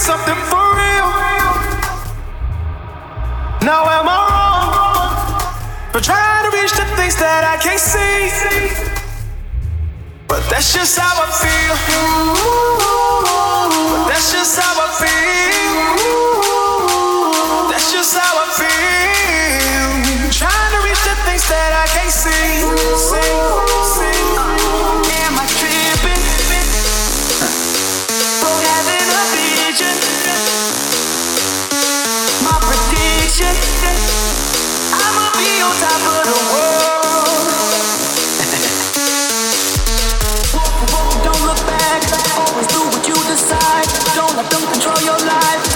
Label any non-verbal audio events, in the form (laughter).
something for real? Now am I wrong for trying to reach the things that I can't see? But that's just how I feel. Oh. (laughs) Don't look back, always do what you decide. Don't let them control your life.